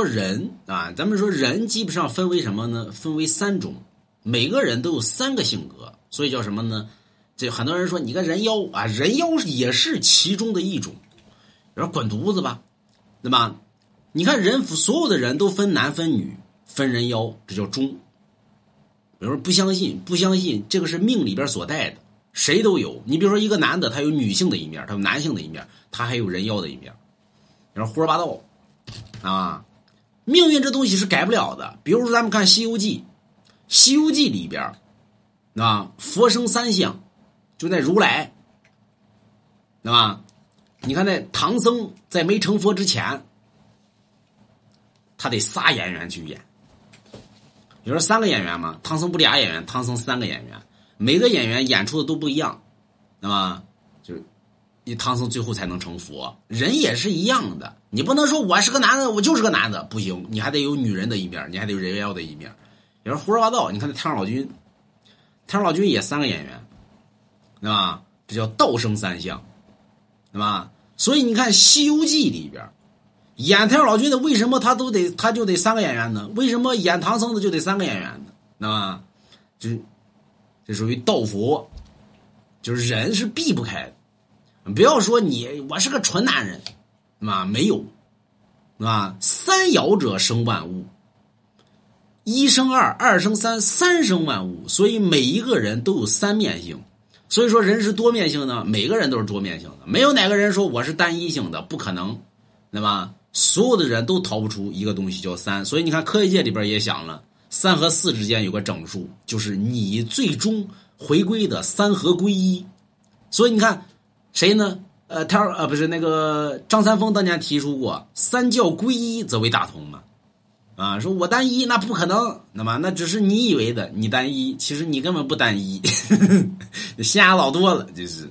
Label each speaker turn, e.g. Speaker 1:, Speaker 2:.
Speaker 1: 说人啊，咱们说人基本上分为什么呢？分为三种，每个人都有三个性格，所以叫什么呢？这很多人说你个人妖啊，人妖也是其中的一种。比如滚犊子吧，对吧？你看人所有的人都分男分女，分人妖，这叫中。比如说不相信，不相信这个是命里边所带的，谁都有。你比如说一个男的，他有女性的一面，他有男性的一面，他还有人妖的一面。你说胡说八道啊！命运这东西是改不了的。比如说咱们看《西游记》，《西游记》里边啊，佛生三相。就那如来，对吧？你看那唐僧在没成佛之前，他得仨演员去演。你说三个演员嘛？唐僧不俩演员，唐僧三个演员，每个演员演出的都不一样，对吧？就是你唐僧最后才能成佛。人也是一样的，你不能说我是个男的，我就是个男的，不行，你还得有女人的一面，你还得有人妖的一面。你说胡说八道，你看那太上老君，太上老君也三个演员。对吧？这叫道生三相，对吧？所以你看《西游记》里边演太上老君的，为什么他都得他就得三个演员呢？为什么演唐僧的就得三个演员呢？对吧？就这属于道佛，就是人是避不开的。不要说你我是个纯男人，啊？没有，啊？三爻者生万物，一生二，二生三，三生万物。所以每一个人都有三面性。所以说，人是多面性的，每个人都是多面性的，没有哪个人说我是单一性的，不可能，对吧？所有的人都逃不出一个东西叫三。所以你看，科学界里边也想了，三和四之间有个整数，就是你最终回归的三合归一。所以你看，谁呢？呃，他呃不是那个张三丰当年提出过“三教归一，则为大同”嘛。啊，说我单一那不可能，那么那只是你以为的，你单一，其实你根本不单一，瞎老多了，就是。